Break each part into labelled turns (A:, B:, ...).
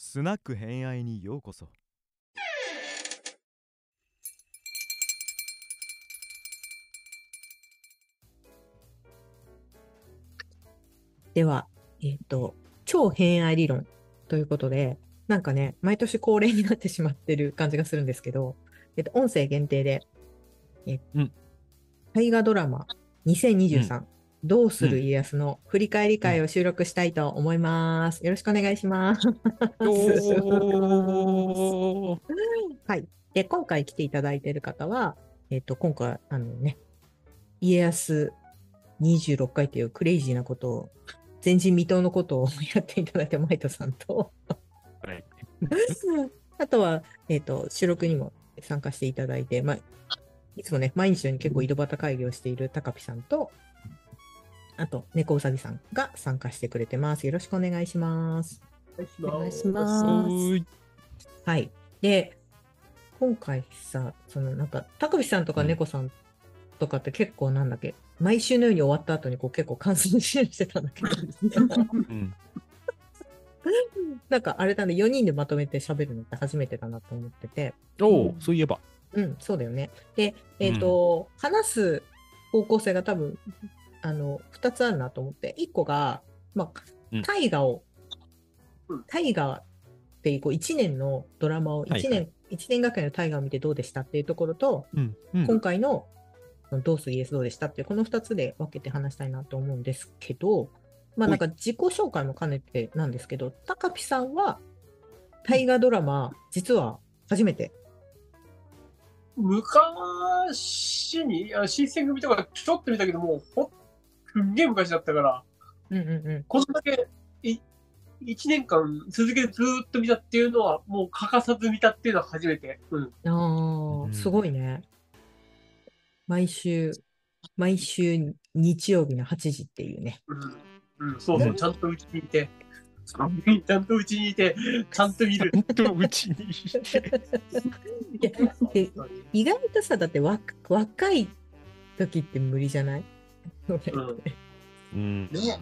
A: スナック偏愛にようこそ。
B: では、えっ、と、超偏愛理論ということで、なんかね、毎年恒例になってしまってる感じがするんですけど、えっ、と、音声限定で、え
C: うん。
B: 大河ドラマ2023、どうする家康の振り返り会を収録したいと思います。よろしくお願いします。はい。で、今回来ていただいている方は、えっ、と、今回、あのね、家康26回というクレイジーなことを、前人未到のことをやっていただいたマイトさんと、
C: はい
B: あとは、えっ、と、収録にも参加していただいて、まあ、いつもね、毎日のように結構井戸端会議をしている高ピさんと、あと、猫うさぎさんが参加してくれてます。よろしくお願いします。
D: お
E: 願いします
B: はい。で、今回さ、そのなんか、高橋さんとか
C: うん
B: 猫さんとかって結構なんだっけ、毎週のように終わった後にこう結構感想シェアしてたんだけど、
C: うん
B: なんかあれだね、4人でまとめて喋るのって初めてだなと思ってて、
C: おーそういえば。
B: うん、そうだよね。で、えっ、と、話す方向性が多分、あの、2つあるなと思って、1個が、ま
C: うん。
B: あ、大河を
D: うん、
B: 大河っていうこう1年のドラマを、1年、
C: はいはい。
B: 一年がかりの大河を見てどうでしたっていうところと、
C: うんうん。
B: 今回のどうするイエスどうでしたっていうこの2つで分けて話したいなと思うんですけど、まあなんか自己紹介も兼ねてなんですけど、高ピさんは大河ドラマ、実は初めて。
D: 昔に、あ新選組とかちょっと見たけど、もうほん、すっげえ昔だったから、
B: うんうんうん。
D: こんだけい1年間続けてずーっと見たっていうのは、もう欠かさず見たっていうのは初めて。うん。
B: ああ、
C: うん
B: すごいね。毎週、毎週日曜日の8時っていうね。
D: うん。うん、そうそうう、
C: ん
D: ちゃんとうちにいて、ちゃんとうちにいて、ちゃんと見る。
C: 本当うちにいて。
B: 意外とさ、だってわ若い時って無理じゃない？
D: うん。
C: うん
D: ね。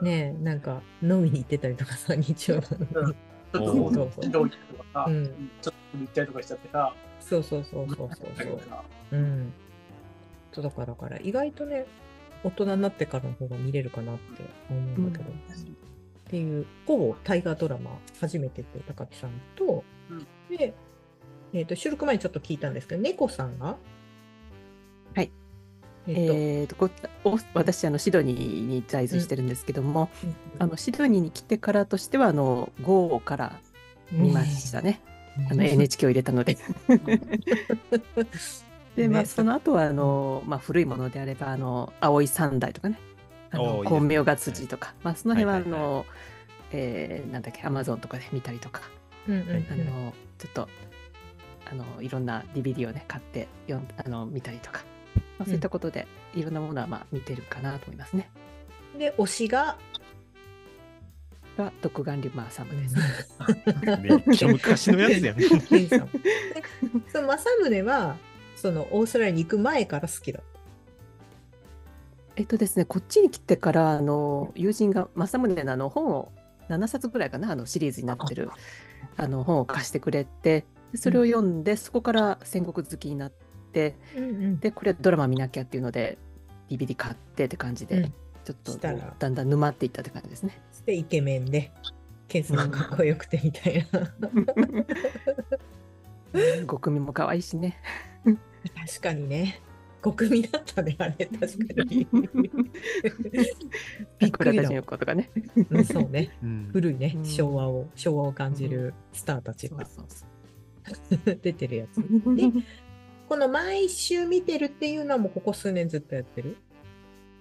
D: うん
B: ねえ、なんか飲みに行ってたりとかさ、日曜日のに。
D: ちょっと、うそう。とかさ、
B: うん
D: ちょっと行ったりとかしちゃってさ、
B: そうそうそうそうそうそう。うん。そうだから、だから意外とね、大人になってからの方が見れるかなって思うんだけど。っていう、ほぼ大河ドラマ初めてっていう高木さんと、
D: うん
B: で、えっ、と、収録前にちょっと聞いたんですけど、猫さんが、
E: はい。
B: えっ、と、
E: えーとこお私あのシドニーに在住してるんですけども、
B: うん。
E: あのシドニーに来てからとしてはあの GO から見ましたね、あの NHK を入れたので。で、まあ、
B: ね。
E: その後はあの、まあ、古いものであればあの葵三代とかね。あの光明が辻とか、まあ、その辺はあ
C: はいはい。
E: の、えーなんだっけアマゾンとかで見たりとか、
B: うんうんうん。
E: あのちょっとあのいろんな DVD をね買って読んあの見たりとか、まあ、そういったことで、いろんなものはまあ見てるかなと思いますね。
B: で、推しが、
E: が独眼竜マーサムです。
C: めっちゃ昔のやつやん。
B: ケンさん。でその政宗は、そのオーストラリアに行く前から好きだ。
E: えっとですね、こっちに来てからあの友人が政宗のあの本を7冊ぐらいかなあのシリーズになってるあの本を貸してくれてでそれを読んで、そこから戦国好きになって
B: うんうん
E: でこれドラマ見なきゃっていうので DVD 買ってって感じで、
B: うん
E: ちょっと
B: したら
E: だんだん沼っていったって感じですね。
B: で、イケメンで、ケンさんがかっこよくてみたいな。
E: 極味も可愛いしね。
B: 確かにね。極味だったね、あれ、確かに。びっくりだ
E: 子とかね。
B: うんそうね。
C: うん
B: 古いね
E: う、ん
B: 昭和を、昭和を感じるスターたちが
E: そうそうそう
B: 出てるやつ。で、この毎週見てるっていうのはもうここ数年ずっとやってる？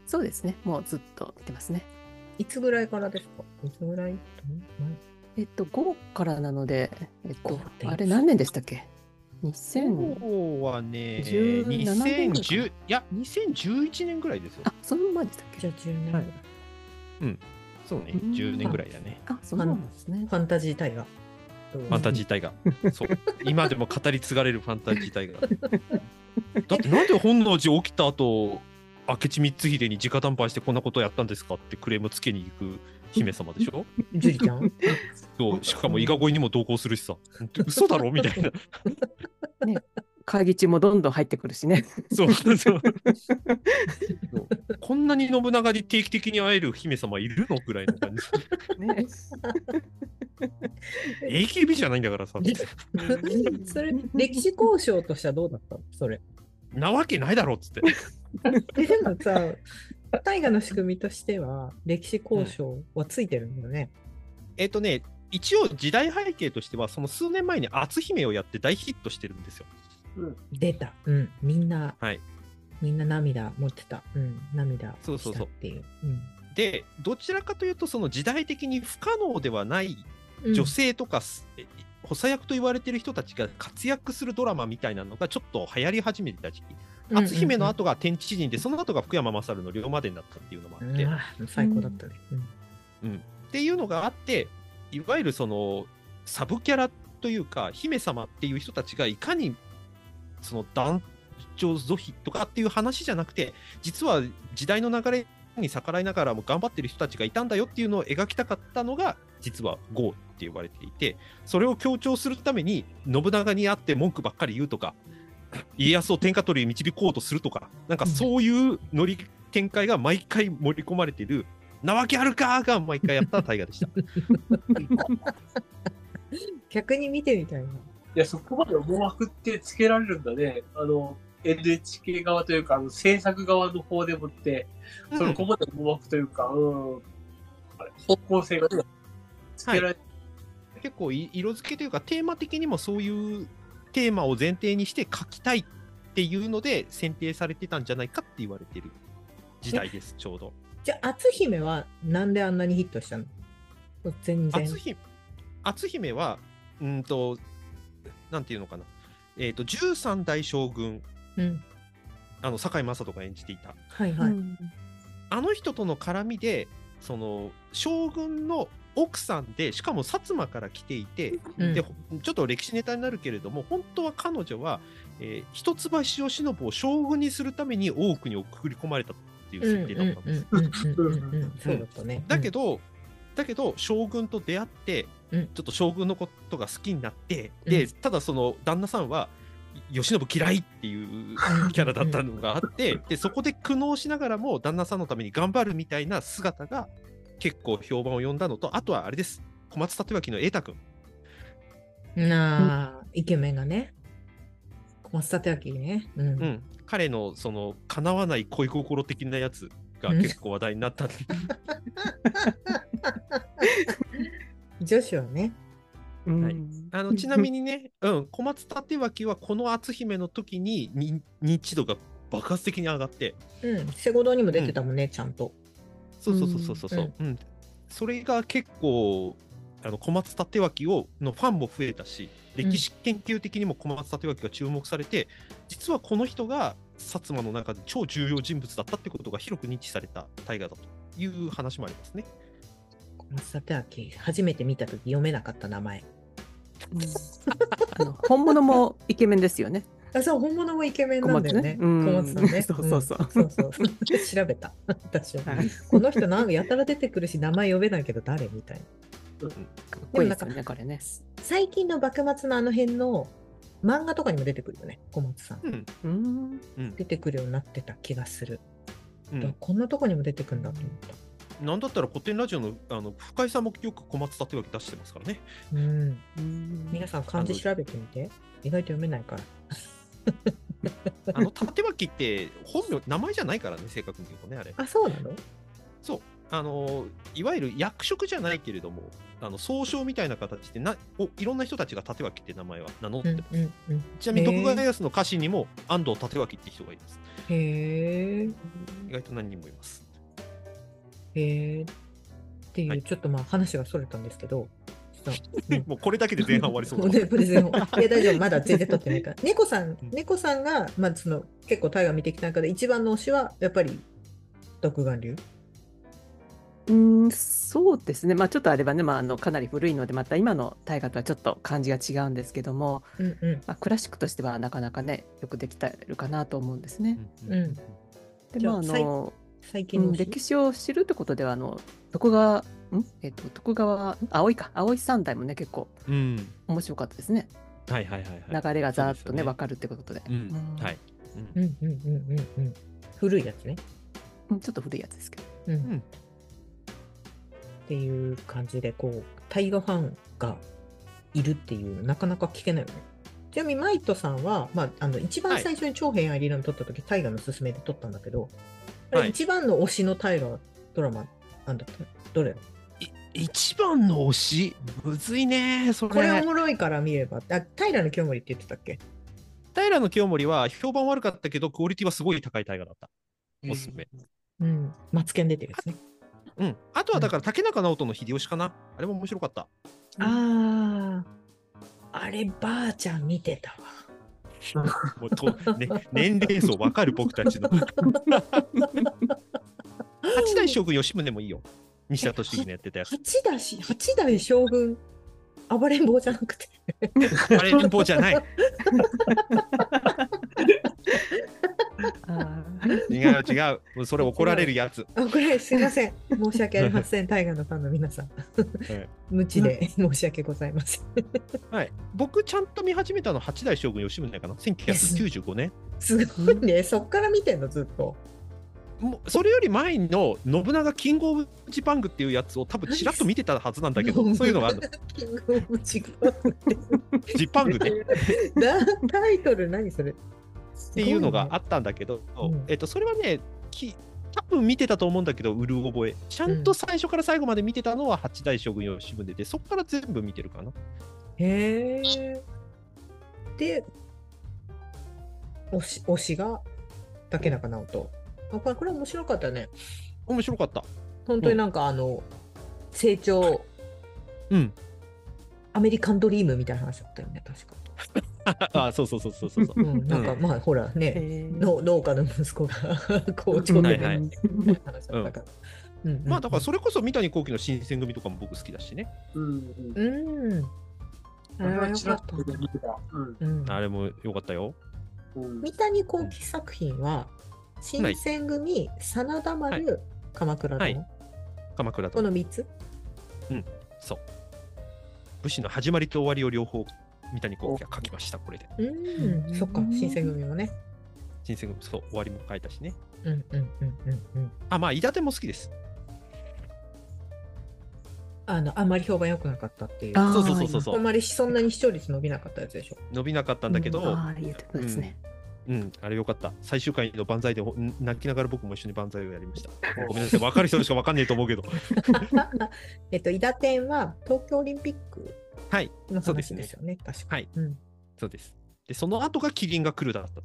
E: そうですね。もうずっと見てますね。
B: いつぐらいからですか？いつぐらい？
E: えっと、5からなので、えっと
B: 5って、
E: あれ何年でしたっけ ?2000、
C: そうはね、
E: 17年ぐらいか
C: 2010いや、2011年ぐらいですよ。
E: あ、その前でしたっけ？
B: じゃあ10年。
C: はいそうね、
E: うん
C: 10年ぐらいだね。
E: あ、そうなんですね。
B: ファンタジー大河。
C: ファンタジー体が。そう。今でも語り継がれるファンタジー体が。だってなんで本能寺起きた後、明智光秀に直談判してこんなことやったんですかってクレームつけに行く姫様でしょ？
B: ジュリちゃん？
C: そう。しかも伊賀越えにも同行するしさ。嘘だろ？みたいな
E: 会議中もどんどん入ってくるしね。
C: そうそう。そ うこんなに信長に定期的に会える姫様いるのぐらいの感じ。
E: ね。
C: AKB じゃないんだからさ。
B: それ、歴史交渉としてはどうだったの？それ。
C: なわけないだろっつって。
B: えでもさ、大河の仕組みとしては、歴史交渉はついてるんだよね。
C: えっ、とね一応時代背景としてはその数年前に篤姫をやって大ヒットしてるんですよ
B: 出た。うん。みんな、
C: はい
B: みんな涙持ってた。うん。涙
C: そうそうそう
B: したっていう。うん
C: でどちらかというとその時代的に不可能ではない
B: うん
C: 女性とか、え補佐役と言われてる人たちが活躍するドラマみたいなのがちょっと流行り始めてた時期篤姫の後が天地知人でその後が福山雅治の龍馬伝だったっていうのもあって、
B: うん最高だったね。うん
C: うん、っていうのがあっていわゆるそのサブキャラというか姫様っていう人たちがいかにその男女ゾヒとかっていう話じゃなくて実は時代の流れに逆らいながらも頑張ってる人たちがいたんだよっていうのを描きたかったのが実はゴーって呼ばれていてそれを強調するために信長に会って文句ばっかり言うとか家康を天下取りに導こうとするとかなんかそういうノリ展開が毎回盛り込まれてるなわけあるかが毎回やった大河でした。
B: 逆に見てみたいな。
D: いや、そこまで思惑ってつけられるんだね。あの、NHK 側というか、あの制作側の方でもって、そのこまで思惑というか、うん、あれ方向性がね、つけられ
C: 結構い色付けというかテーマ的にもそういうテーマを前提にして書きたいっていうので選定されてたんじゃないかって言われてる時代ですちょうど。
B: じゃあ、篤姫はなんであんなにヒットしたの全然。
C: 篤姫篤姫はうんとなんていうのかなえっ、と13代将軍
B: うん。
C: あの堺雅人が演じていた
B: はいはい。
C: あの人との絡みでその将軍の奥さんでしかも薩摩から来ていて、
B: うん
C: でほちょっと歴史ネタになるけれども本当は彼女は、えー一橋慶喜を将軍にするために大奥に送り込まれたっていう設定だったんです。
B: うんうんうんうんうんうんそうだったね。
C: だけど、だけど将軍と出会って、
B: うん。
C: ちょっと将軍のことが好きになって、
B: うん。
C: でただその旦那さんは慶喜嫌いっていうキャラだったのがあって、でそこで苦悩しながらも旦那さんのために頑張るみたいな姿が結構評判を呼んだのとあとはあれです。小松立脇の瑛太君。
B: うん。なあ、イケメンがね。小松立明ね。うん。
C: うん、彼のその叶わない恋心的なやつが結構話題になった、
B: 女子はね。
E: うん。
C: はい。あのちなみにね、うん、小松立脇はこの篤姫の時にに認知度が爆発的に上がって。
B: うん。セゴドにも出てたもんね、ちゃんと。
C: そうそうそうそうそう。そう、うん。それが結構あの小松立脇をのファンも増えたし歴史研究的にも小松立脇が注目されて、実はこの人が薩摩の中で超重要人物だったってことが広く認知された大河だという話もありますね。
B: 小松立明、初めて見たとき読めなかった名前。
E: あの本物もイケメンですよね。
B: あそう、本物もイケメンなんだよね。
E: 小松ねうん
B: 小松さんね。
E: そうそうそうん
B: そうそう調べた。私は。
E: はい
B: この人なんかやたら出てくるし、名前呼べないけど誰みたいな。
E: かっこいいですよね、これね。
B: 最近の幕末のあの辺の漫画とかにも出てくるよね、小松さん。
C: うん
E: うん。
C: うん
B: 出てくるようになってた気がする。
C: うん
B: こんなとこにも出てくるんだと思った。
C: なんだったら古典ラジオのあの深井さんもよく小松立脇出してますからね。
B: うん。
E: うん
B: 皆さん漢字調べてみて。意外と読めないから。
C: あの立脇って本名、名前じゃないからね、正確に言うとね、あれ。
B: あ、そうなの？
C: そう。あのいわゆる役職じゃないけれども、あの総称みたいな形でなおいろんな人たちが立脇って名前は名乗っ
B: うん
C: てます。
B: うんうん。
C: ちなみに徳川家康の家臣にも安藤立脇って人がいます。
B: へえ。
C: 意外と何人もいます。
B: へえ。っていう、
C: はい
B: ちょっとまあ話がそれたんですけど。
C: もうこれだけで前半終わりそうだ
B: ねプレゼンを。いや、大丈夫、まだ全然取ってないから。猫さん
C: うん、
B: 猫さんが、まあ、その、結構大河見てきた中で、一番の推しは、やっぱり、独眼竜。
E: うん、そうですね。まあちょっとあればね、まああのかなり古いので、また今の大河とはちょっと感じが違うんですけども、
B: うんうん。
E: まあ、クラシックとしてはなかなかね、よくできてるかなと思うんですね。
B: うん
E: で、まあの、
B: 最
E: うん、
B: 近の推し
E: 歴史を知るってことでは、あの徳川ん？えっ、と、徳川、ん？葵か、葵三代もね、結構
C: うん。
E: 面白かったですね。
C: はいはいはいはい。
E: 流れがざーっとね、
C: ね
E: わかるってことで。
C: うん
E: うん
C: はい。
B: う。んうんうんうんうん。古いやつね。
E: うんちょっと古いやつですけど。
B: うん。
C: ん
B: っていう感じで、こう、大河ファンがいるっていうのなかなか聞けないよね。ちなみにマイトさんは、まあ、あの一番最初に長編アイリーラン撮った時、大河のすすめで撮ったんだけど、
C: はい
B: 一番の推しの大河ドラマなんだったどれ？
C: い一番の推し、むずいね、それ。
B: これおもろいから見れば。あ、平の清盛って言ってたっけ？
C: 平の清盛は評判悪かったけど、クオリティはすごい高い大河だった。おすすめ。
B: うん。マツケン出てるやつね。
C: うん。あとはだから、竹中直人の秀吉かな。あれも面白かった。
B: ああ。あれ、ばあちゃん見てたわ。
C: もうと、ね、年齢層わかる僕たちの。八代将軍吉宗もいいよ。西田敏行のやってたやつ。
B: 八代し、八代将軍、暴れん坊じゃなくて。
C: あれ連邦じゃない。
E: あ
C: 違う 違う。それ怒られるやつ。
B: あ、これすいません。申し訳ありません。大河のファンの皆さん。
C: はい
B: 無知で申し訳ございません。
C: はい。僕ちゃんと見始めたの八代将軍吉宗かな？1995年。
B: すごいね。そっから見てんの、ずっと。
C: もうそれより前の信長キングオブジパングっていうやつを多分ちらっと見てたはずなんだけど、そういうのがあるの。
B: キングオブジパング
C: ジパングね。
B: なタイトル何それ？っ
C: っていうのがあったんだけど、
B: うん
C: えっと、それはね、き多分見てたと思うんだけど、うる覚え。ちゃんと最初から最後まで見てたのは八代将軍吉宗で、そこから全部見てるかな。
B: へえ。で、推し推しが竹中直人。あこれこれ面白かったね。
C: 面白かった。
B: 本当になんかあの、成長、
C: うん。
B: アメリカンドリームみたいな話だったよね、確か。
C: あ、そうそうそうそうそうそう。
B: うん、なんかまあほら
E: ー
B: ね、の農家の息子が 校長で
C: はいはい
B: みたいな話だったから。うんうん
C: まあだからそれこそ三谷幸喜の新選組とかも僕好きだしね。
D: うんうん。
B: うん。あれはかっ。
D: たと見てた。うん
B: うん、
C: あれも良かったよ。
D: うん。
B: 三谷幸喜作品は、新選組、真田丸、
C: は
B: 鎌倉殿、
C: はい鎌倉と
B: この3つ？
C: そう。武士の始まりと終わりを両方三谷幸喜が書きました、これで。
B: うん、
E: うん
B: そっか、新選組もね。
C: 新選組、そう、終わりも書いたしね。
B: うんうんうんうんうん。
C: あ、まあ、伊達も好きです。
B: あの、あんまり評判良くなかったっていう。
E: あー
C: そうそうそうそうそ
B: あん
C: う。
B: まりそんなに視聴率伸びなかったやつでしょ。
C: 伸びなかったんだけど、
E: ああ、言ってたですね。
C: うん、あれよかった。最終回の万歳で泣きながら僕も一緒に万歳をやりました。ごめんなさい、分かる人しか分かんないと思うけど。
B: えっと、伊達天は東京オリンピック
C: はい、
B: の
C: そうですね。
B: 話ですよね、確か。
C: はい、
B: うん、
C: そうです。で、その後がキリンが来るだった。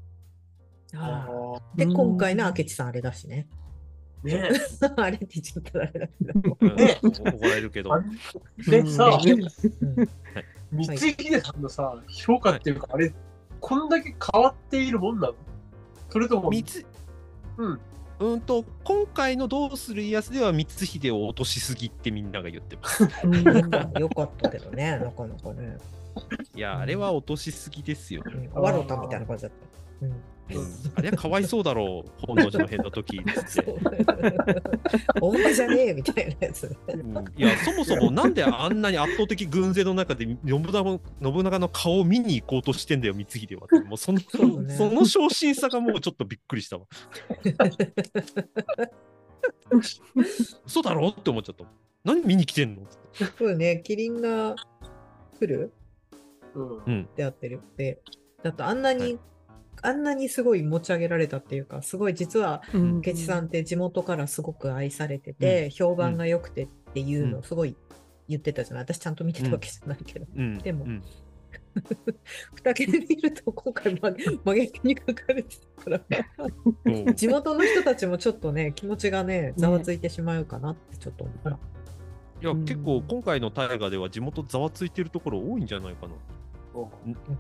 B: あで、
E: うん。
B: 今回の明智さんあれだしね。
D: あ。ね。
B: あれって言っちゃったらあれだけど。
C: うん。
D: ね。
C: 怒られるけど。
D: あ。でさ、
B: うん。
D: 光秀さんのさ、評価っていうか、あれ、こんだけ変わっているもんなの？それとも、うん。
C: うんと、今回のどうする家康では光秀を落としすぎってみんなが言ってます。
B: よかったけどね、なかなかね。
C: いや、あれは落としすぎですよ。
B: うん、ワロタみたいな感じだった。
C: あれはかわいそうだろう、本能寺の変の時って。
B: お前 じゃねえみたいなやつ。
C: うんいや、そもそもなんであんなに圧倒的軍勢の中で信長の信長の顔を見に行こうとしてんだよ、光秀はって。もうその
B: そうね
C: その昇進さがもうちょっとびっくりしたわ。嘘だろって思っちゃった。何見に来てんの？
B: そうね、キリンが来る？
D: うん。
C: うん。
B: ってやってるで、だとあんなに、
C: はい
B: あんなにすごい持ち上げられたっていうか、すごい実は、
E: うん
B: 明智さんって地元からすごく愛されてて、評判が良くてっていうの
C: う
B: をすごい言ってたじゃない？私ちゃんと見てたわけじゃないけど。
C: うん。
B: でも
C: うん
B: 二桁で見ると今回真 真逆に書かれてたから、
C: うん
B: 地元の人たちもちょっとね、気持ちがね、ざわついてしまうかなってちょっと思った。
C: いや、結構今回の大河では地元ざわついてるところ多いんじゃないかな。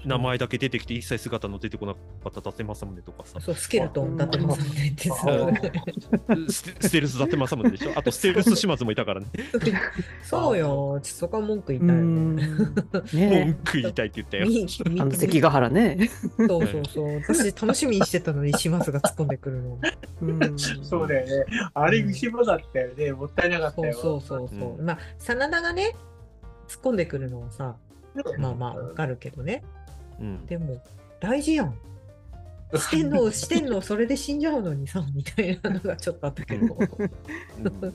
C: 名前だけ出てきて一切姿の出てこなかった伊達政宗とかさ、
B: そう、スケルトンだってますねってさ。
C: ステステルス伊達政宗でしょあとステルス島津もいたからね。
B: そうよ、そこは文句言いたいよ
E: うん
B: ね。
E: ね
C: 文句言いたいって言ったよ。
E: 関ヶ原ね。
B: そうそうそう。私楽しみにしてたのに島津が突っ込んでくるの。
E: うん
D: そうだよね。あれ、牛場だったよね。もったいなかったよ。
B: そうそうそうそう。
C: う
B: まあ、真田がね、突っ込んでくるのはさ、まあまあわかるけどね。
C: うん
B: でも、大事やん。してんの、してんの、それで死んじゃうのにさ、みたいなのがちょっとあったけど。
C: うん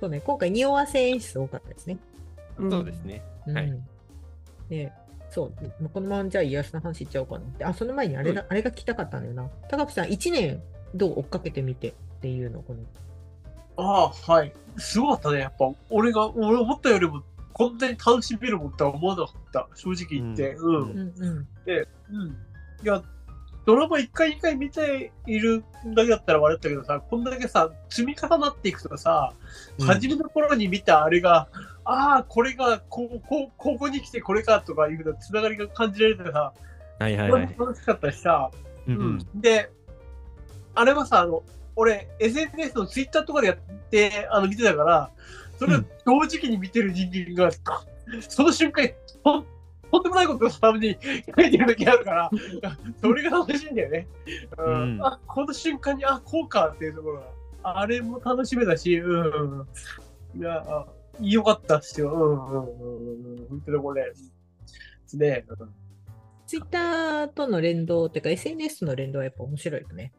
B: そうね、今回、匂わせ演出多かったですね。
C: そうですね。
B: うん
C: はい
B: で、そう、このままじゃあ家康の話いっちゃおうかなって。あ、その前にあれだ、あれが聞きたかったんだよな。高木さん、1年どう追っかけてみてっていうの、この。
D: ああ、はい。すごかったね。やっぱ、俺が、俺思ったよりも、こんなに楽しめるもんとは思わなかった。正直言って。うん。
C: うん
B: うんうん。
D: うん。いや、ドラマ一回一回見ているだけだったら悪いったけどさ、こんだけさ、積み重なっていくとさ、
C: うん
D: 初めの頃に見たあれが、ああ、これがこう、こう、ここに来てこれかとかいうふうなつながりが感じられてさ、
C: はいはいはい。
D: 楽しかったしさ、
C: うん
D: う
C: うん
D: ん。で、あれはさ、あの、俺、SNS のツイッターとかでやって、あの、見てたから、それを同時期に見てる人間が、その瞬間、とんとんでもないことのために書いてる時あるから、それが楽しいんだよね。うん
C: うん
D: あ、この瞬間に、あ、こうかっていうところが、あれも楽しめだし、うん。いや、あよかったっすよ。うんうんうんうん。本当にこれ、ですね。
B: ツイッターとの連動っていうか、SNS との連動はやっぱ面白いよね。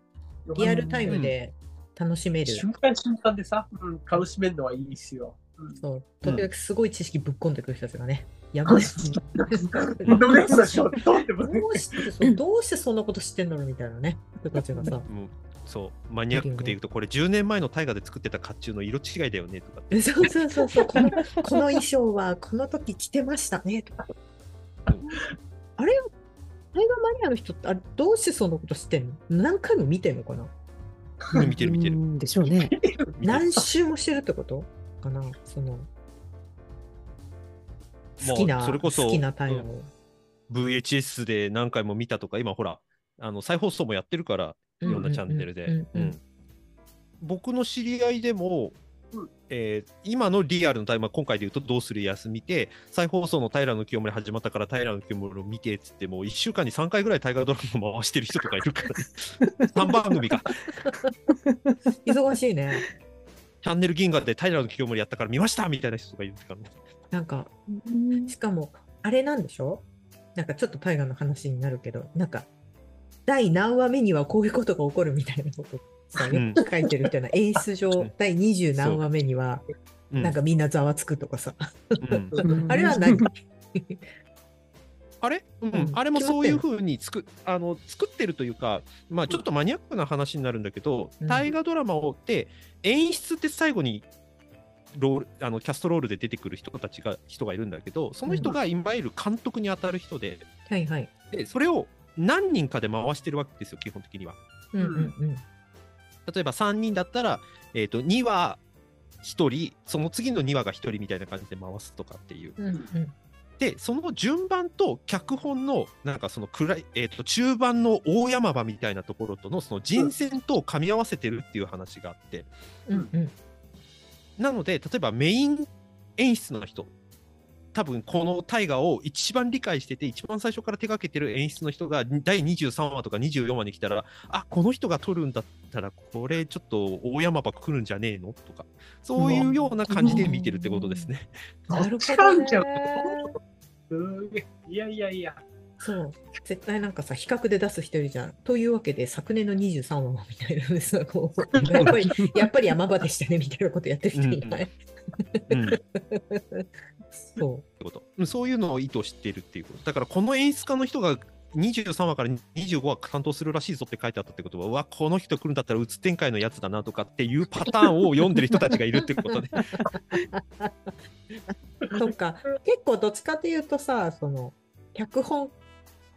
B: リアルタイムで楽しめる。
D: 瞬間瞬間でさ、うん、楽しめるのはいいっすよ。うん
B: そう。時々すごい知識ぶっ込んでくる人たちがね。やばい。
D: どう
B: どうしてそうどうしてそんなこと知ってんだろうみたいなね。人たちがさ。
C: もうそうマニアックで言うとこれ10年前の大河で作ってた甲冑の色違いだよねとかって
B: そうそうそうそうこの。この衣装はこの時着てましたねとか。あれ映画マニアの人ってあれどうしてそんなこと知ってんの？何回も見てんのかな？
C: うん見てる見てる。
E: うんでしょうね。
B: 何周もしてるってこと？かな？その。好きな、
C: それこそ
B: 好きなタイムを。
C: VHS で何回も見たとか今ほらあの再放送もやってるからいろんなチャンネルで。僕の知り合いでも
D: うん
C: えー今のリアルのタイムは今回で言うと「どうする家康」見て再放送の平清盛始まったから平清盛を見てっつってもう1週間に3回ぐらい大河ドラマ回してる人とかいるから、ね、3番組か。
B: 忙しいね。
C: チャンネル銀河で平清盛やったから見ましたみたいな人とかいるから。ね
B: なんか、しかも、あれなんでしょ？なんかちょっと大河の話になるけど、なんか、第何話目にはこういうことが起こるみたいなことさ、
C: うん。
B: よく書いてる人な、演出上、第20何話目には、
C: うん。
B: なんかみんなざわつくとかさ。
C: うん。
B: あれは何？
C: あれ、うん。
B: うん。
C: あれもそういうふうに作あの作ってるというか、まあ、ちょっとマニアックな話になるんだけど、
B: うん。
C: 大河ドラマをって演出って最後にロールあのキャストロールで出てくる人たちが人がいるんだけどその人がいわゆる監督に当たる人で
B: はいはい。
C: でそれを何人かで回してるわけですよ基本的には。
B: うんうんうん。
C: 例えば3人だったら、えー、と2話1人その次の2話が1人みたいな感じで回すとかっていう。
B: うんうん。
C: でその順番と脚本のなんかその暗い、えー、と中盤の大山場みたいなところとのその人選と噛み合わせてるっていう話があって。
B: うんうん。
C: なので例えばメイン演出の人多分この大河を一番理解してて一番最初から手掛けてる演出の人が第23話とか24話に来たらあこの人が撮るんだったらこれちょっと大山場来るんじゃねえのとかそういうような感じで見てるってことですね。
B: なるほ
D: 違
B: どね。
D: うんいやいやいや。
B: そう。絶対なんかさ、比較で出す人いるじゃん。というわけで、昨年の23話はみたいなさ、こう、やっぱり、やっぱり山場でしたねみたいなことやってる人いない？
C: うん
B: そ
C: ってこと。うんそういうのを意図してるっていうこと。だからこの演出家の人が23話から25話担当するらしいぞって書いてあったってことはうわこの人来るんだったらうつ展開のやつだなとかっていうパターンを読んでる人たちがいるってことで。
B: う。とか、結構どっちかというとさ、その、脚本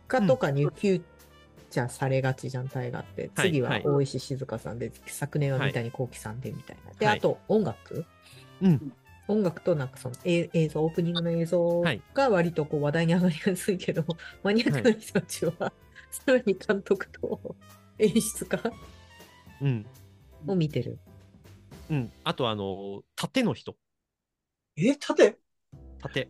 B: 家とかにフューチャーされがちじゃん、大河って。
C: はい
B: 次は
C: はい
B: 大石静香さんで、昨年は三谷幸喜さんでみたいな。で、
C: はい。
B: あと音楽
C: うん
B: 音楽となんかそのえ映像、オープニングの映像
C: はい
B: が割とこう話題に上がりやすいけど、マニアックな人たちは、さらに監督と演出家
C: うん。
B: を見てる。
C: うん。あと、あの、盾の人。
D: え、縦
C: 盾。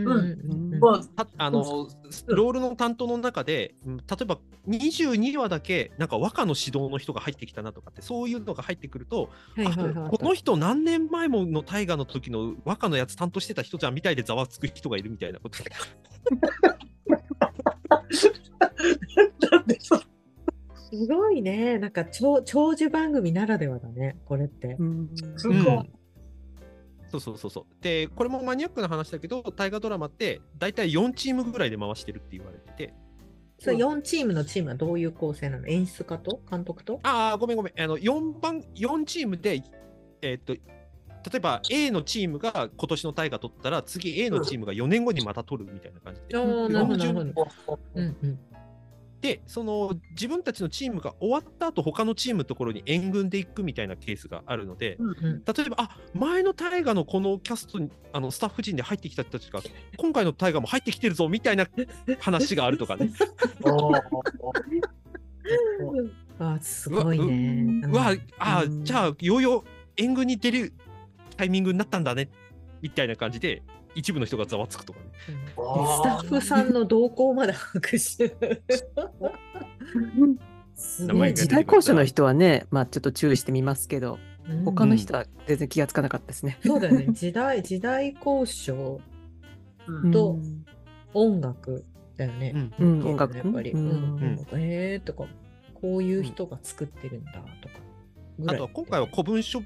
B: うん
D: うん
B: うん
D: まあ、
C: の、ロールの担当の中で、うん例えば22話だけ、なんか和歌の指導の人が入ってきたなとかって、そういうのが入ってくると、
B: はいはいはい
C: あこの人何年前もの大河の時の和歌のやつ担当してた人じゃんみたいでざわつく人がいるみたいなこと。
D: なんでそ
B: すごいね。なんか長長寿番組ならではだね、これって。
E: うん
D: すごい。
C: うんそうそうそうそう。で、これもマニアックな話だけど、大河ドラマって大体4チームぐらいで回してるって言われてて、
B: それ4チームのチームはどういう構成なの？演出家と？監督と？
C: ああ、ごめんごめん。あの、4番、4チームで、えーっと、例えば A のチームが今年の大河取ったら、次 A のチームが4年後にまた取るみたいな感じで。
B: ああ、なるほど、なるほど。
D: ほ
B: うんうん。
C: で、その自分たちのチームが終わった後、他のチームのところに援軍で行くみたいなケースがあるので、
B: うん
C: 例えば、あ前の大河のこのキャストに、あのスタッフ陣で入ってきた人たちが、今回の大河も入ってきてるぞみたいな話があるとかね。
B: あーすごいね。
C: うわ、あ
E: うん
C: じゃあ、いよいよ援軍に出るタイミングになったんだねみたいな感じで、一部の人がざわつくとかね。
B: うんスタッフさんの動向まで把握してる。
E: 時代交渉の人はね、まあちょっと注意してみますけど、
B: うん
E: 他の人は全然気がつかなかったですね。
B: そうだよね。時代、時代交渉、と
E: うん
B: 音楽だよね。
E: うん
B: や
E: 音楽
B: っぱり。
E: う
B: うんえーとか、こういう人が作ってるんだとか。
C: あとは今回は古文書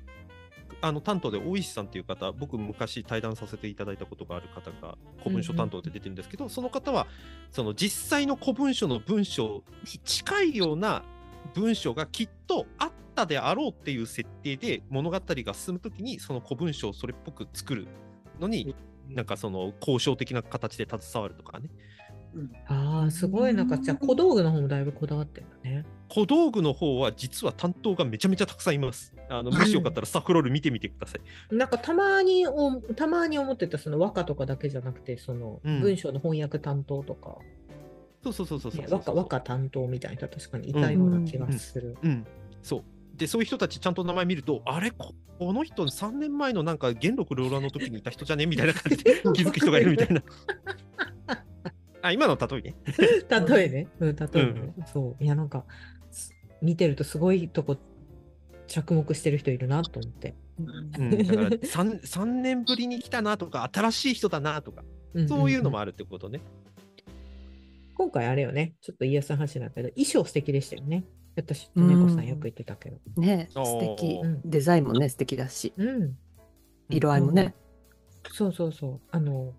C: あの担当で大石さんっていう方、僕昔対談させていただいたことがある方が古文書担当で出てるんですけど、その方はその実際の古文書の文章に近いような文章がきっとあったであろうっていう設定で物語が進むときにその古文書をそれっぽく作るのに、なんかその交渉的な形で携わるとかね。
B: ああ、すごい。なんか、じゃあ小道具の方もだいぶこだわってるんだね。
C: 小道具の方は実は担当がめちゃめちゃたくさんいます。あのもしよかったらスタッフロール見てみてください。
B: なんかたまにお、たまに思ってた、その和歌とかだけじゃなくて、その
C: うん
B: 文章の翻訳担当とか、
C: そうそうそうそうそう
B: ね
C: そう
B: 和歌和歌担当みたいな確かにいたような気がする。
C: うん、そう。で、そういう人たちちゃんと名前見ると、あれ、ここの人3年前のなんか元禄ローラーの時にいた人じゃね？みたいな感じで 気づく人がいるみたいな。あ、今の例えね。
B: 例えね。うん、例えね。そう。いや、なんか、す見てるとすごいとこ着目してる人いるなと思って。
C: うん、だから 3, 3年ぶりに来たなとか、新しい人だなとか、
B: んんん
C: そういうのもあるってことね。
B: 今回あれよね、ちょっと言いやすい話なんだけど、衣装素敵でしたよね。私と猫さんよく言ってたけど。
E: ね
C: あー
E: 素敵
B: うん
E: デザインもね素敵だし
B: うん。
E: 色合いもね、
B: そうそうそう。あの、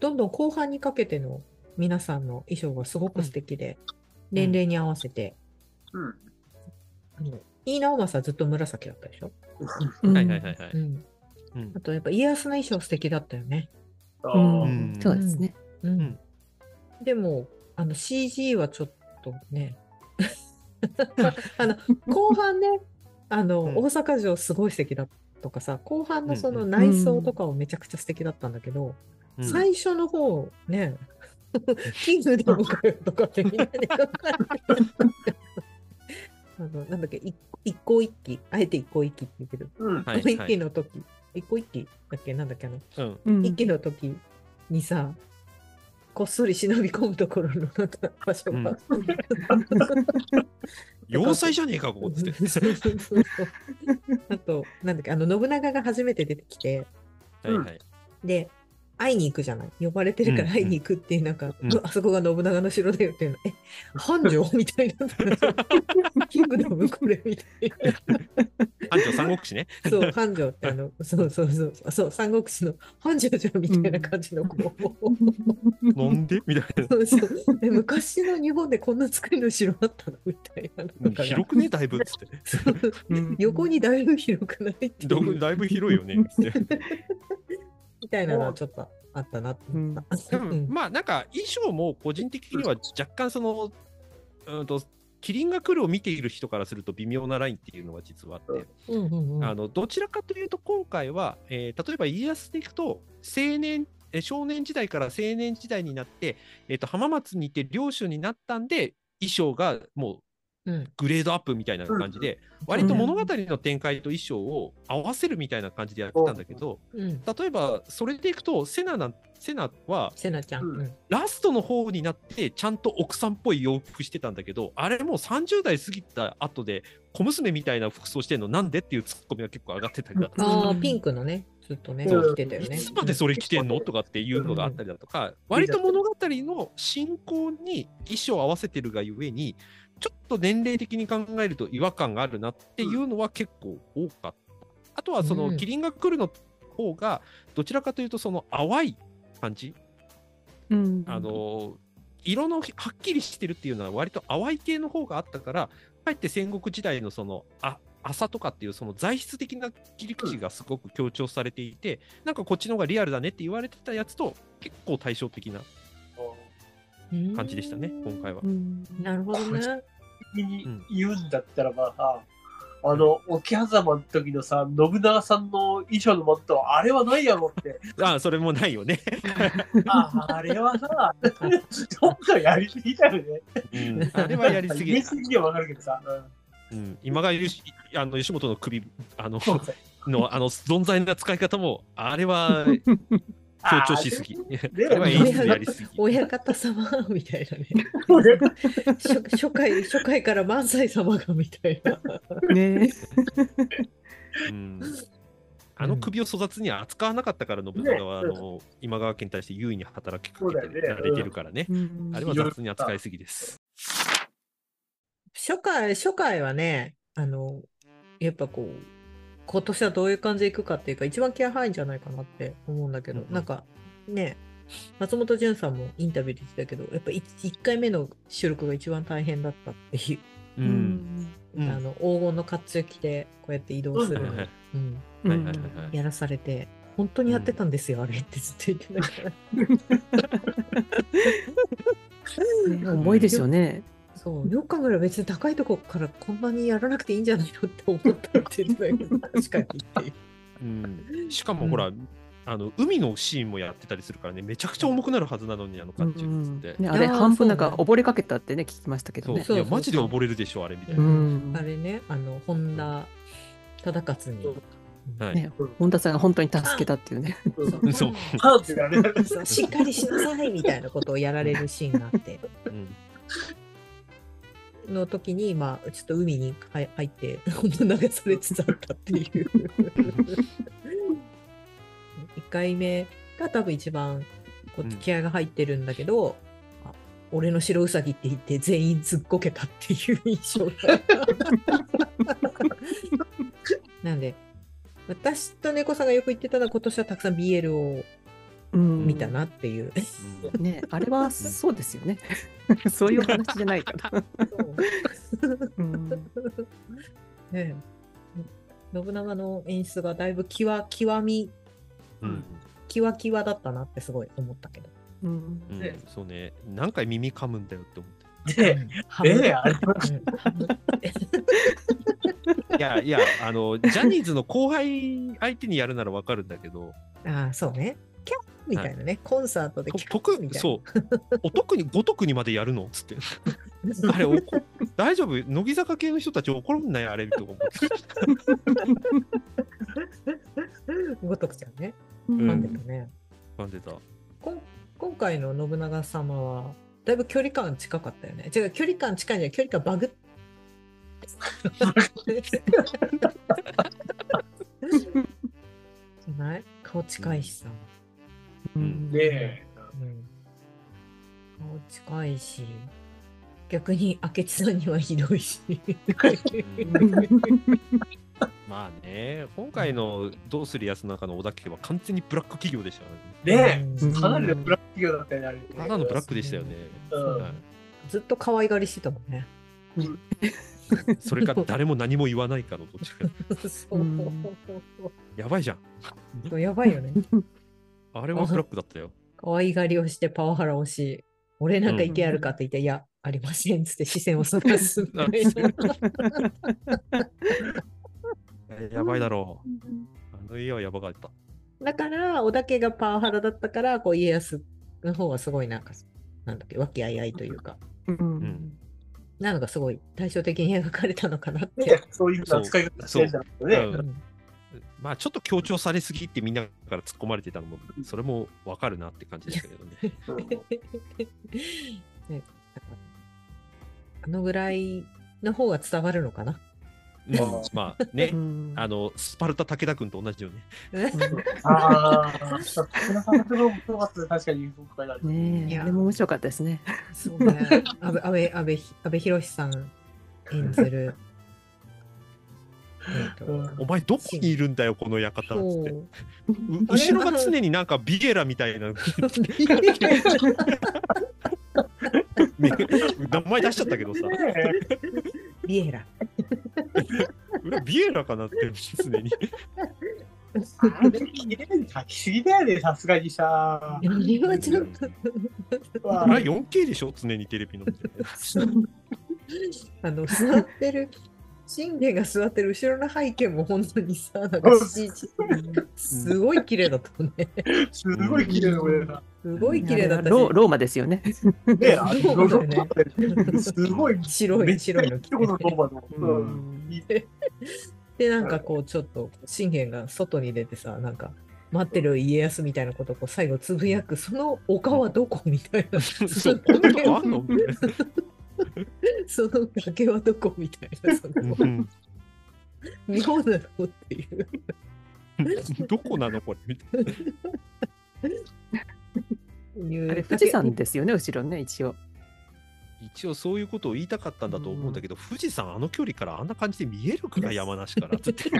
B: どんどん後半にかけての皆さんの衣装がすごく素敵で、年齢に合わせて、
D: うん。
B: あの、井伊直政ずっと紫だったでしょ？
E: うん。
C: はいはいはいはい。
B: うん。
C: うん。
B: あと、やっぱ家康の衣装素敵だったよね。
D: あ
E: うん。
D: ー
C: うん。
E: そうですね、
B: うん。
C: うん。
B: でも、あの CG はちょっとね、あの後半ね、あの、
C: うん。
B: 大阪城すごい素敵だとかさ、後半のその
C: うん
B: 内装とかはめちゃくちゃ素敵だったんだけど、
C: うん。
B: 最初の方ね、キングダムかよとかってみんなであの、なんだっけ、い一向一揆、あえて一向一揆って言うけど、
D: うん。
C: はい
B: 一揆の時、一向一揆だっけ、なんだっけ、あの、
C: うん。
E: うん
B: 一揆の時にさ、こっそり忍び込むところのなんか場所が、
C: 要塞じゃねえか、ここっつって。
B: そうそうそうあと、なんだっけ、あの、信長が初めて出てきて、
C: はいはい。
B: で、会いに行くじゃない？呼ばれてるから会いに行くっていう、なんか、
C: うん
B: うわあそこが信長の城だよっていうの、え、繁盛みたいな。キングダムこれみたい
C: 班長三国志ね。
B: な。そう、繁盛ってあの、そうそうそう、そう、三国志の繁盛じゃんみたいな感じのこう。
C: なんで？みたいな。
B: そうそうえ昔の日本でこんな作りの城あったの？みたいな
C: 広くね？だいぶっつって。
B: そう
E: うん
B: 横にだいぶ広くない？って
C: だいぶ広いよね。つって
B: みたいなのはちょっとあったなと思った。
C: でもまあなんか衣装も個人的には若干その、うんとキリンが来るを見ている人からすると微妙なラインっていうのが実はあって、
B: うんうんうん。
C: あのどちらかというと今回は、えー例えば家康でいくと青年えー少年時代から青年時代になって、えー、と浜松にいて領主になったんで衣装がもう
B: うん
C: グレードアップみたいな感じで、割と物語の展開と衣装を合わせるみたいな感じでやってたんだけど、
B: うん。
C: 例えばそれでいくとセナなんセナは
B: せなちゃん。
C: ラストの方になってちゃんと奥さんっぽい洋服してたんだけどあれもう30代過ぎた後で小娘みたいな服装してんのなんでっていうツッコミが結構上がってたりだとか。
B: あピンクのね、ずっとね、着てたよね。
C: いつまでそれ着てんのとかっていうのがあったりだとか、割と物語の進行に衣装を合わせてるがゆえに、ちょっと年齢的に考えると違和感があるなっていうのは結構多かった。あとはその、
B: うん。
C: キリンが来るの方が、どちらかというとその淡い感じ、
E: うん。
C: あの色のはっきりしてるっていうのは割と淡い系の方があったから、かえって戦国時代のそのあ朝とかっていうその材質的な切り口がすごく強調されていて、なんかこっちの方がリアルだねって言われてたやつと結構対照的な
B: うん
C: 感じでしたね、今回は
E: う。ん
B: なるほどね。
D: に言うんだったらばさ、あの、沖狭間の時のさ、信長さんの衣装のマット、あれはないやろって。
C: ああ、それもないよね。
D: ああれはさ、ちょっとやりすぎだよね。
C: うん、あれはやりすぎ
D: 言い。すぎはわかるけどさ。うん
C: うん、今川義あの吉本の首あののあの存在な使い方も、あれは強調しすぎ。
B: 親方様 みたいなね。初 初回、初回から萬歳様がみたいな。
E: ね
C: うんあの首を粗雑には扱わなかったから信長は、
D: ね
C: あの今川家に対して優位に働きか
D: そうだよね
C: けてられてるからね。
E: うん
C: あれは雑に扱いすぎです。
B: 初回、初回はね、あの、やっぱこう、今年はどういう感じでいくかっていうか、一番気合入るんじゃないかなって思うんだけど、
C: うんうん。
B: なんかね、松本潤さんもインタビューで言ってたけど、やっぱ 1, 回目の収録が一番大変だったっていう、
C: う。
E: うん。ん。
C: うん。
B: あの黄金の甲冑着て、こうやって移動する。やらされて、本当にやってたんですよ、あれってずっと言ってたから。
E: ね重いですよね。
B: そう、よく考えれば別に高いとこからこんなにやらなくていいんじゃないのって思ったって言ってたけど、確かに。っていう。
C: うん。しかもほら、あの海のシーンもやってたりするからね、めちゃくちゃ重くなるはずなのに、あの甲
E: うん
C: 冑っつって。
E: ねあれ半分なんか溺れかけたってね聞きましたけどね。
C: そう。いや、マジで溺れるでしょ、あれみたいな。
E: うん。
B: あれね、あの、本田忠勝に。
C: はい。
E: ね本田さんが本当に助けたっていうね。
D: うん。
C: そう。
B: そう。しっかりしなさいみたいなことをやられるシーンがあって、
C: うん
B: の時に、まあ、ちょっと海に入入って、本当流されつつあったっていう。1回目が多分一番こ
C: うん
B: う気合が入ってるんだけど、あ俺の白ウサギって言って全員ずっこけたっていう印象が。なんで、私と猫さんがよく言ってたのは今年はたくさん BL を
E: うん
B: 見たなっていう。
C: うん。
E: ねあれはそうですよね。そういう話じゃないから。う。ん。
B: ね。え信長の演出がだいぶ極極み、
C: うん。
B: キワキワだったなってすごい思ったけど。
E: うん。
C: うん。
D: ね。
C: そうね、何回耳噛むんだよって思って。
D: で、ええ、あれ？
C: いやいや、あの、ジャニーズの後輩相手にやるならわかるんだけど、
B: ああ、そうね。みたいなね、コンサートで
C: と
B: キャッ
C: 特
B: みたいな。
C: そう、お得に、ご得にまでやるの？っつって。あれ、大丈夫？乃木坂系の人たち怒るんない？あれと思って。
B: ごとくちゃんね。
E: うん
B: なんでたね。
C: なんでだ。
B: こん今回の信長様は、だいぶ距離感近かったよね。違う、距離感近いんじゃない距離感バグっ じゃない？顔近いしさ。
E: うん
D: ねえ。
B: うん。顔近いし、逆に明智さん。にはひどいし。
C: まあね、今回のどうするやつの中の小田家は完全にブラック企業でしたよね。
D: ねかなりのブラック企業だったよね、あれね。
C: ただのブラックでしたよね。
D: うん。
C: はい
B: ずっと可愛がりしてたもん。ね。
C: それか誰も何も言わないかのどっちか。
B: そう
E: うん。
C: やばいじゃん。
B: やばいよね。
C: あれはブラックだったよ。
B: 可愛がりをしてパワハラをし、俺なんか意見あるかって言って、いや、ありませんっつって視線をそらす。
C: やばいだろう。あの家はやばかった。
B: だから、織田家がパワハラだったから、こう家康の方はすごいなんか、なんだっけ、和気あいあいというか、
E: うん
C: ん
B: なのがすごい対照的に描かれたのかなっ
D: いや
B: て。
D: そういう扱い方してるんだね。
C: まあちょっと強調されすぎってみんなから突っ込まれてたのも、それもわかるなって感じでしたけどね。
B: あのぐらいの方が伝わるのかな？
C: うんまあね
E: う、ん
C: あの、スパルタ武田君と同じよね。
D: ああ、武田さんの面白かった確かにね。
B: いや
E: あれも面白かったですね。
B: そうね。安倍、安倍、安倍、安倍博さん演じる。えっと、
C: お前どこにいるんだよ、この館っつって。後ろが常になんかビゲラみたいな、ね名前出しちゃったけどさ、
B: ビエラ。
C: 俺ビエラかなって常に。
D: あれ、綺麗に描きすぎだよね、さすがにさ。
B: あれはちょっと、
D: まあ
C: あれ 4K でしょ常にテレビの。
B: あの、座ってる、信玄が座ってる後ろの背景も本当にさ、なんか CG すごい綺麗だったね。
D: すごい綺麗な声だ
B: すごい綺麗だったし。
E: ローローマですよね。
D: ね。あれ
B: そうだよね
D: すごい
B: 白い、白いの
D: ローマの。
B: で、なんかこう、ちょっと、信玄が外に出てさ、なんか、待ってる家康みたいなことをこう最後つぶやく、その丘はどこみたいな。
C: その
B: 崖はどこみたいな。その
C: うん
B: 妙なのっていう。
C: どこなのこれみたいな。
E: あれ、富士山ですよね、後ろね、一応。
C: 一応そういうことを言いたかったんだと思うんだけど、富士山あの距離からあんな感じで見えるか山梨からつって。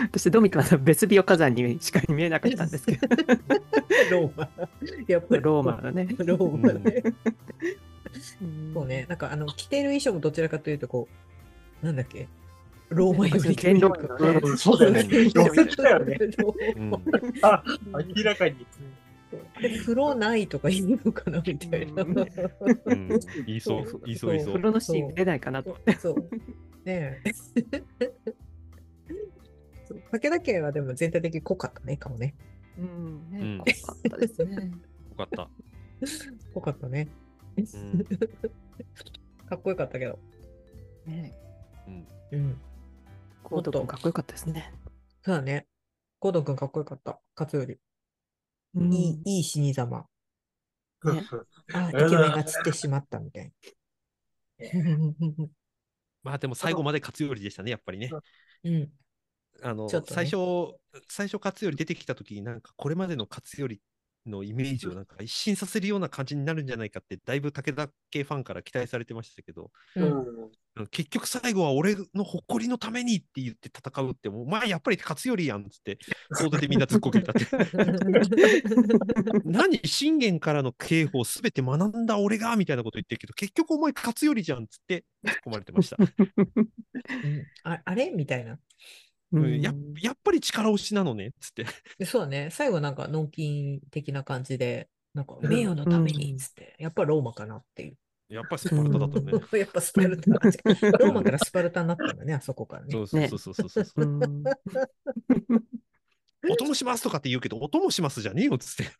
E: 私、どう見ても別ビオ火山にしか見えなかったんですけど、
B: ローマ。やっぱり
E: ローマのね。
B: ローマね。
E: うん
B: そうね、なんかあの着てる衣装もどちらかというとこう、なんだっけ、ローマより
E: 元禄のね
D: うんそうだよね。寄せたよね。
C: うん
D: あ、明らかに。
B: 風呂ないとか言うのかなみたいな。
C: いそう、言いそう、言いそう。
E: 風呂のシーン出ないかなと。
B: そう。ねえ。そう武田家はでも全体的に濃かったね、顔ね。
E: うん、
C: うん
E: ね、怖かったですね。
C: よかった。
B: 濃かったね。
C: うん
B: かっこよかったけど。
E: ね
C: うん
B: うん。
E: コード君かっこよかったですね。
B: そうだね。ゴードン君かっこよかった。勝より。
E: うん
B: いい、いい死に様。
E: ね
B: あ、イケメンが散ってしまったみたいな。
C: まあでも最後まで勝頼でしたね、やっぱりね。
B: うん。
C: あの、
B: ちょっとね
C: 最初、最初勝頼出てきた時になんかこれまでの勝頼のイメージをなんか一新させるような感じになるんじゃないかって、だいぶ武田系ファンから期待されてましたけど、
B: う。
D: うん
C: 結局最後は俺の誇りのためにって言って戦うって、もうお前やっぱり勝頼やんっつって、総出でみんな突っこけたって。何信玄からの刑法すべて学んだ俺がみたいなこと言ってるけど、結局お前勝頼じゃんっつって突っ込まれてました。
B: うんああれ？みたいな。
C: うんややっぱり力押しなのねっつって。
B: で そうだね。最後なんか、納金的な感じで、なんか、名誉のためにっつって、やっぱローマかなっていう。
C: やっぱりスパルタだったね。
B: やっぱスパルタ。ローマからスパルタになったんだね、あそこからね。
C: そうそうそうそうそうそう。しますとかって言うけど、お供しますじゃねえよっつって。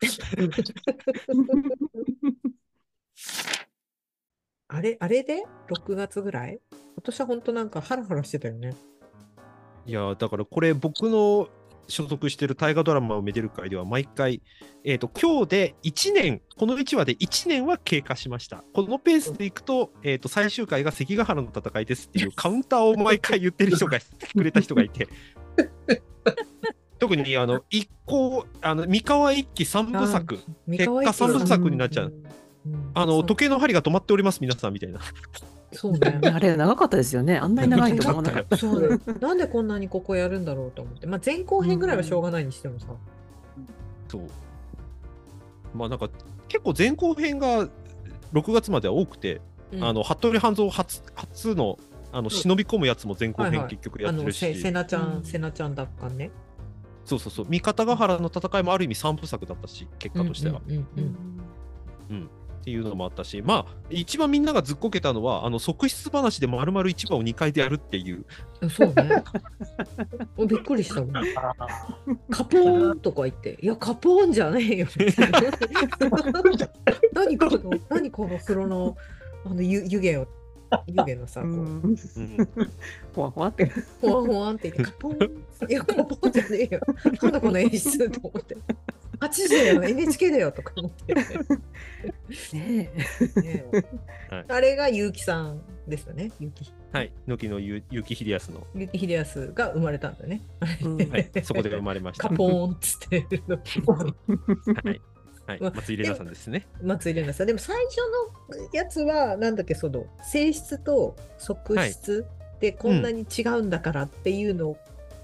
B: あれ、あれで ?6 月ぐらい？今年は本当なんかハラハラしてたよね。
C: いやーだからこれ僕の所属してる大河ドラマをめでる会では毎回、えっ、と、今日で1年、この1話で1年は経過しました。このペースでいくと、えっ、と、最終回が関ヶ原の戦いですっていうカウンターを毎回言ってる人が、くれた人がいて。特に、あの、一行、あの、三河一揆三部作、
B: 三
C: 結果三部作になっちゃう。
B: うん
C: あの、時計の針が止まっております、皆さん、みたいな。
B: そうね。
E: あれ長かったですよね。あんなに長いと思わなかった。
B: そうねなんでこんなにここやるんだろうと思って。まあ前後編ぐらいはしょうがないにしてもさ。
C: そう。まあなんか結構前後編が6月までは多くて、
B: うん
C: あの服部半蔵初初のあの忍び込むやつも前後
B: はいはい
C: 編結局や
B: あの、
C: ってるし、
B: せせなちゃ
E: うん
B: ん、せなちゃん奪還ね。
C: そうそうそう、三方ヶ原の戦いもある意味3部作だったし、結果としては。
B: うんうんうん
E: うん
C: っていうのもあったし、まあ、一番みんながずっこけたのは、あの側室話で丸々一話を2回でやるっていう、
B: そうね。びっくりしたもん。
D: あ
B: カポーンとか言って、いや、カポーンじゃねえよ。みたいな何この、何この風呂の、あの湯湯気を、湯気のさ、こう、
E: ほわほわって。
B: ほわほわんって言って、カポーン。いや、カポーンじゃねえよ。なんだこの演出と思って。8時だよ、NHK だよとか思って。
E: ね
B: ね
C: はい
B: あれが結城さんですよね。結
C: はい、乃木のゆ結城秀康の、
B: 城結城秀康が生まれたんだよね。
E: うん
C: はい、そこで生まれました。
B: カポーンっつってるの。
C: はい、はい、
B: まあ
C: 松井玲奈さんですね。
B: 松井玲奈さん。でも最初のやつは、なんだっけ、その、性質と側室でこんなに違うんだからっていうの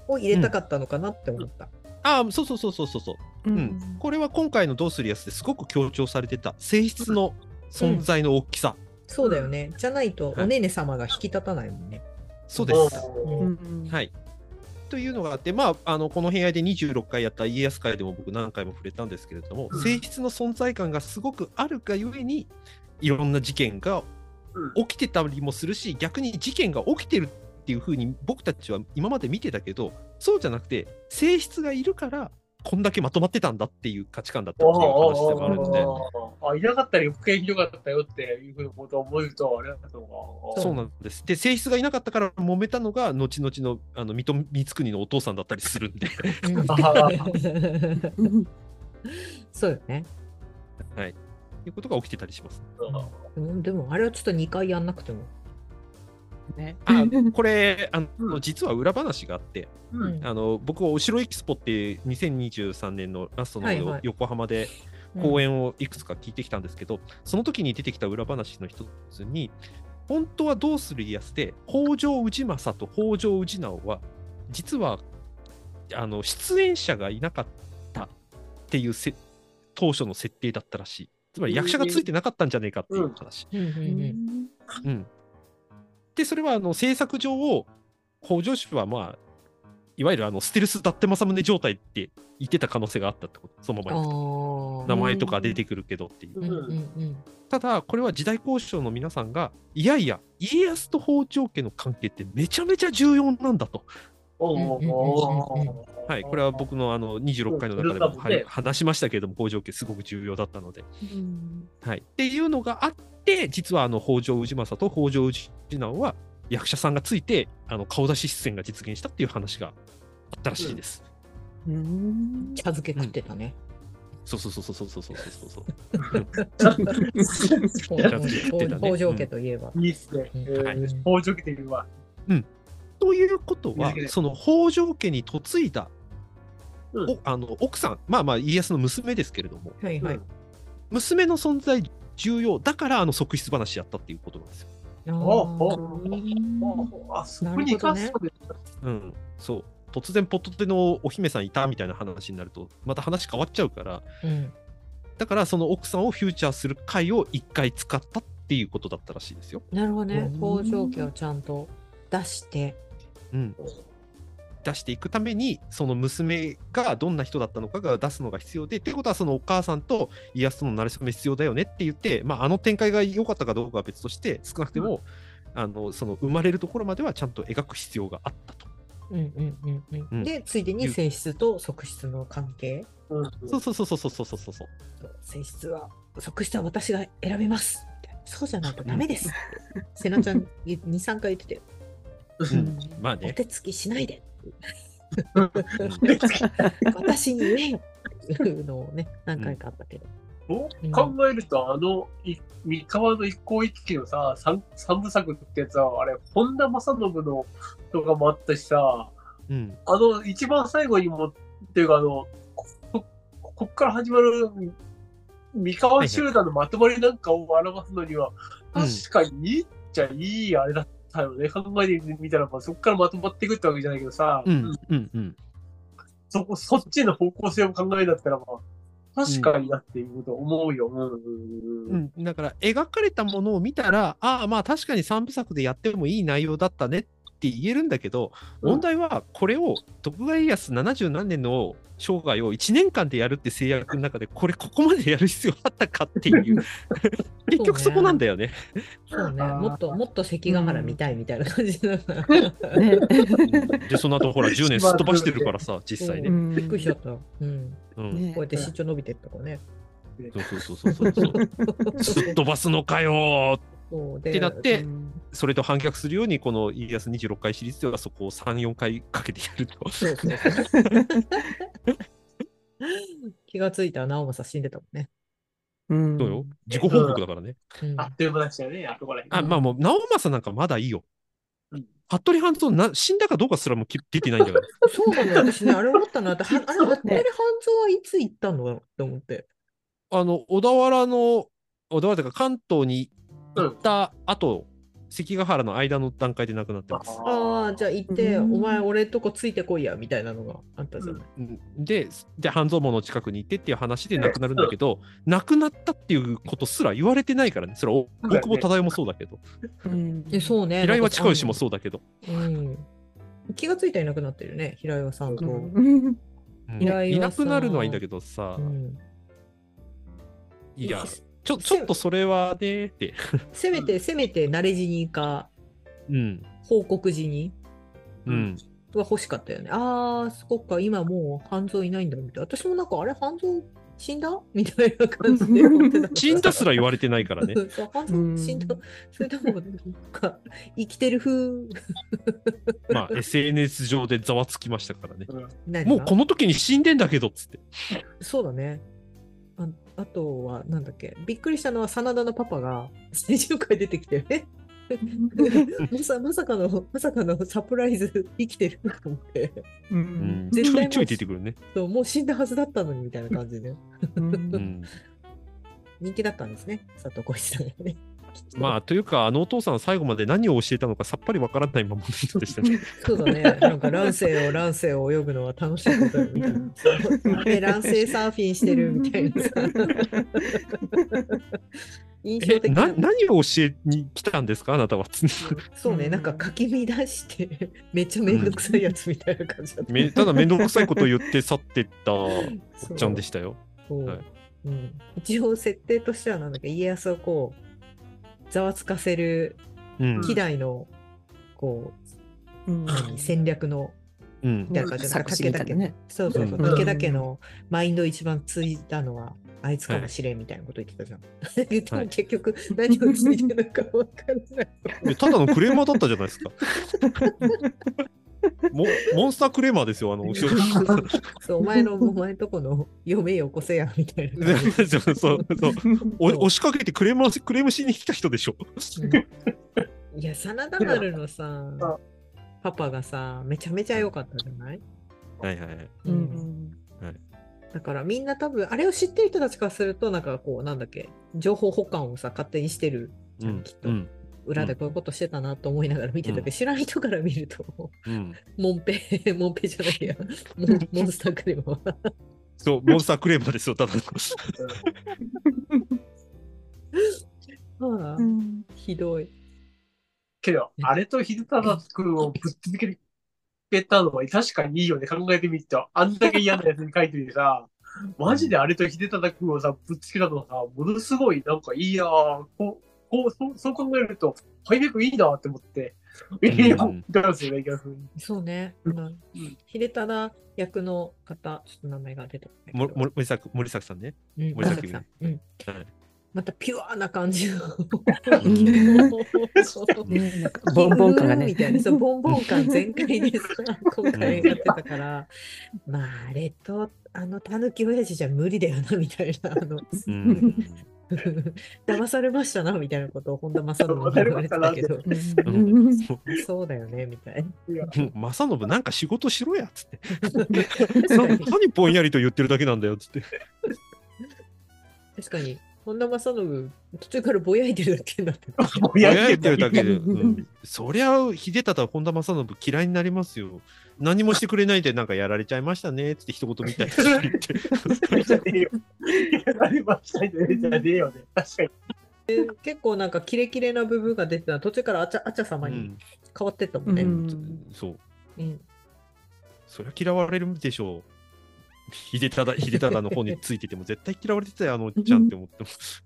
B: を入れたかったのかなって思った。
C: ああ、そうそうそうそうそうそう。
E: う
C: うんん、これは今回の「どうするやつ」ですごく強調されてた性質の存在の大きさ、
B: そうだよね。じゃないと、
C: はい
B: おねね様が引き立たないもんね。
C: そうです。
B: うん
E: うん
C: はい。というのがあって、まあ、あのこの部屋で26回やった家康会でも僕何回も触れたんですけれども、
D: うん。
C: 性質の存在感がすごくあるがゆえにいろんな事件が
D: うん。
C: 起きてたりもするし逆に事件が起きてるっていうふうに僕たちは今まで見てたけどそうじゃなくて性質がいるからこんだけまとまってたんだっていう価値観だったっていう話でもあるので。
D: あ、いなかったら余計ひどかったよっていうふうなことを思うと、あれだったのか。
C: そうなんです。で、性質がいなかったから揉めたのが、後々のあの水戸光圀のお父さんだったりするんで、
B: う んそうよね。
C: いうことが起きてたりします。
B: うんでも、あれはちょっと2回やんなくても。
E: ね。
C: あ これあの、
D: うん。
C: 実は裏話があって、
D: うん。
C: あの僕はお城エキスポって2023年のラストの
B: はいはい。
C: 横浜で公演をいくつか聞いてきたんですけど、その時に出てきた裏話の一つに、本当はどうする家康で、北条氏政と北条氏直は、実はあの出演者がいなかったっていうせ当初の設定だったらしい。つまり役者がついてなかったんじゃねえかっていう話。
B: うんうんうん。
C: うんで、それはあの制作上を、北条氏はまあ、いわゆるあのステルス伊達政宗状態って言ってた可能性があったってこと、そのまま。名前とか出てくるけどっていう。
B: うんうんうん
C: ただ、これは時代交渉の皆さんが、いやいや、家康と北条家の関係ってめちゃめちゃ重要なんだと。はい、これは僕のあの26回の中でも、はい話しましたけれども、北条家すごく重要だったので。
E: うん
C: はい、っていうのがあって、実はあの北条氏政と北条氏直は役者さんがついて、あの顔出し出演が実現したっていう話があったらしいです。
E: うん
B: 茶漬け食ってたね。
C: そうそうそうそうそうそうそうそう。
B: 北
C: 食ってたね
B: 北条家といえば。
D: いいっすね。
B: うん
D: えー
C: はい
D: 北条家というのは。
C: ということはその北条家に嫁いだ、
D: うん
C: おあの奥さん、まあまあ家康の娘ですけれども、
B: はいはい。
C: 娘の存在重要だからあの側室話やったっていうことなんですよ。
B: あ
D: そこに関して
C: うん、そう。突然ポットテのお姫さんいたみたいな話になると、また話変わっちゃうから、
B: うん
C: だからその奥さんをフューチャーする回を一回使ったっていうことだったらしいですよ。
B: なるほどね。
E: うん
B: 北条家をちゃんと出して。
C: うん。出していくために、その娘がどんな人だったのかが出すのが必要で、ってことはそのお母さんと家康との馴れ初め必要だよねって言って、まあ、あの展開が良かったかどうかは別として、少なくても、あのその生まれるところまではちゃんと描く必要があったと。
B: うんうんうんう。
C: うんん
B: で、ついでに性質と側室の関係。
D: うん
C: そうそうそうそうそうそうそうそう。
B: 性質は、側室は私が選びます。そうじゃないとダメです。せなちゃん2、3回言ってて、
C: うん、まあ
B: お
C: ね。
B: 手つきしないで。私に言えよ。っていうのをね、何回かあったけど。
D: そう考えると、あの、三河の一向一揆のさ、三三部作ってやつは、あれ、本田正信のとかもあったしさ、
C: うん。
D: あの、一番最後にも、っていうか、あの、ここっから始まる三河集団のまとまりなん。かを表すのには、確かにいいっちゃいいあれだったよね。考えてみたら、まあ、そこからまとまっていくってわけじゃないけどさ、
C: うん。うん。うん。
D: そこ、そっちの方向性を考えだったら、まあ、確かになっていうこと思うよ。うんうん
C: だから描かれたものを見たら、ああ、まあ確かに3部作でやってもいい内容だったねってって言えるんだけど、
D: うん
C: 問題はこれを徳川家康70何年の生涯を1年間でやるって制約の中で、これここまでやる必要あったかっていう、結局そこなんだよね。
B: そうね。
D: あー
B: もっと、もっと関ヶ原見たいみたいな感じだな。
E: ね。
C: で、その後ほら10年すっ飛ばしてるからさ、実際ね。
E: うん
B: びっくりしちゃった。うん。
C: うん
E: ね
B: こうやって身長伸びてったからね。
C: そうそうそうそうそう。すっ飛ばすのかよってなって
E: うん
C: それと反逆するように、この家康26回シリーズではそこを3、4回かけてやると。
B: そうそうそう。気がついたら直政死んでたもんね。
E: うん
C: そうよ？自己報告だからね。
B: うん
D: あっという間でしたよね、あそこら辺。
C: あ、まあもう、直政なんかまだいいよ
D: うん。
C: 服部半蔵な、死んだかどうかすらもき出てないんだから。
B: そうなのよ、私ね、あれ思ったなって、はあれ、服部半蔵はいつ行ったの？って思って。
C: あの、小田原の、小田原というか関東に行った後、関ヶ原の間の段階で亡くなってます。
B: ああ、じゃあ行って、
E: うん
B: お前、俺とこついてこいや、みたいなのがあったじゃない。
C: うんで、で半蔵門の近くに行ってっていう話で亡くなるんだけど、亡くなったっていうことすら言われてないからね。それは大久保忠世もそうだけど、
E: うん
B: え、そうね。
C: 平岩親吉も
B: う。
C: そうだけど。
B: うん。気がついたらいなくなってるね、平岩さんと。
E: うん
C: いなくなるのはいいんだけどさ
B: う、ん
C: いや、ちょちょっとそれはねって。
B: せめて、せめて、慣れ死にか、
C: うん。
B: 報告時に？
C: うん。
B: は欲しかったよね。ああ、そっか、今もう半蔵いないんだみたいな。私もなんか、あれ、半蔵死んだ？みたいな感じで。
C: 死んだすら言われてないからね。
B: そう半蔵死んだ。それとも、なんか、生きてる風。
C: まあ、SNS 上でざわつきましたからね。もうこの時に死んでんだけどっつって。
B: そうだね。ああとは、なんだっけ、びっくりしたのは、真田のパパが 最終回出てきて、え？まさまさかの、まさかのサプライズ生きてると思って、
E: う
C: うんん。ち
B: 絶対
C: ちょい出てくるね。
B: そうもう死んだはずだったのにみたいな感じで。人気だったんですね、佐藤浩市さんがね。
C: まあ、というか、あのお父さん最後まで何を教えたのかさっぱりわからないままの人でしたね。
B: そうだね、なんか乱世を乱世を泳ぐのは楽しいことよみたいな。乱世サーフィンしてるみたいなさ。印象
C: え、
B: 的
C: な、何を教えに来たんですか？あなたは。
B: そうね、なんかかき乱して、めっちゃめんどくさいやつみたいな感じだった。
C: めただめんどくさいことを言って去ってったおっちゃんでしたよ。
B: そう
C: はい
B: うん、一応設定としてはなんだっけ？家康をこうざわつかせる
C: うん。
B: 希代のこ
E: うん
B: う、何戦略の
C: うん
B: みたいな感じでなんか
E: 作詞みたいなね。
B: そうそうそう、
C: うん
B: 武田家のマインドを一番ついたのはあいつかもしれんみたいなこと言ってたじゃん。でも
C: はい
B: 結局何をついてるのかわからない。
C: ただのクレーマーだったじゃないですか。モモンスタークレーマーですよ、あの 後ろ。
B: そうお前のお前んとこの嫁よこせやみたいな。
C: そうそうそうお押しかけてクレーマークレームしに来た人でしょ。
B: う んいや、真田丸のさ、パパがさ、めちゃめちゃ良かったじゃない？
C: はいはいはい。
E: うん
B: だからみんな多分、あれを知ってる人たちからすると、なんかこう、なんだっけ、情報保管をさ、勝手にしてる
C: うん
B: きっと。
C: うん
B: 裏でこういうことしてたなと思いながら見てたけど、
C: うん
B: 知らん人から見ると、
C: うん。
B: モンペ、モンペじゃないや、モンモンスタークレーマーは。
C: そう、モンスタークレーマーですよ、ただの。
B: はあ
E: うん
B: ひどい。
D: けど、あれと秀忠君をぶっ続けてたのは確かにいいよね。考えてみると、あんだけ嫌なやつに書いててさ、マジであれと秀忠君をさ、ぶっつけたのはさ、ものすごい、なんかいいやーこう、こう、そうそう考えると、ハイメクいいなって思って、ええやん。
B: そうね。
D: う
B: うんん秀忠役の方、ちょっと名前が出て
C: 森崎森崎さんね。
B: うん
C: 森崎
B: さん。うん
C: はい
B: またピュアな感じの。
E: ボンボン感がね
B: み。たいな、そう、ボンボン感全開でさ、今回やってたから、まあ、あれと、あの、たぬき親父じゃ無理だよな、みたいな、あの、
C: うん。
B: 騙されましたな、みたいなことを本田正信に言われてたけど、
E: うん
C: そう
B: だよね、みたいな。
C: 正信なんか仕事しろやっつって。
B: 確
C: な
B: かに、
C: 何ぼんやりと言ってるだけなんだよっつって。
B: 確かに、本田正信、途中からぼやいてるだけになってた。
C: ぼ
D: や
C: やいてるだけで。
E: うん
C: うんそりゃ、秀忠、本田正信嫌いになりますよ。何もしてくれないでなんかやられちゃいましたねっつって一言みたいな言って。
D: じゃねえよ。やられましたね、じゃねえよね。確かに。
B: 結構なんかキレキレな部分が出てた途中からあちゃあちゃ様に
C: うん
B: 変わってったもんね。
E: う
B: うん
E: ん
C: そう。
B: うん
C: そりゃ嫌われるでしょう。秀忠秀忠の方についてても絶対嫌われてたよ、あのおっちゃんって思ってます。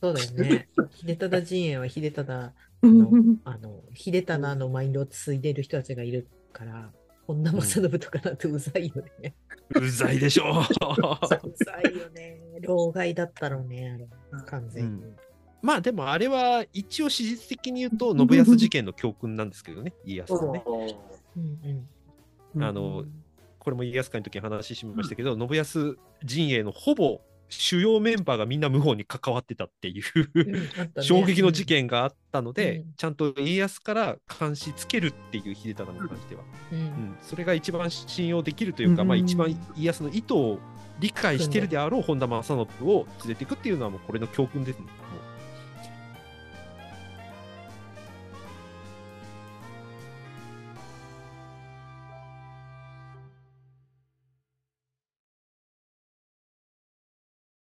B: そうだよね。秀忠陣営は秀忠
E: うん
B: あの秀忠のマインドを継いでる人たちがいるから、本田正信とかなんてうざいよね。
C: うざいでしょう。
B: うざいよね。老害だったろうね、あれ。完全に。
C: まあでもあれは一応史実的に言うと信康事件の教訓なんですけどね、家康のね。
B: うんうん
E: うん
C: あのこれも家康会の時に話しましたけど、信康陣営のほぼ主要メンバーがみんな謀反に関わってたっていう 衝撃の事件があったので、
B: うん。
C: ちゃんと家康から監視つけるっていう秀忠に関しては、
B: うん。
C: うん。それが一番信用できるというか、まあ、
E: うん
C: 一番家康の意図を理解してるであろう本田正信を連れていくっていうのはもうこれの教訓ですね。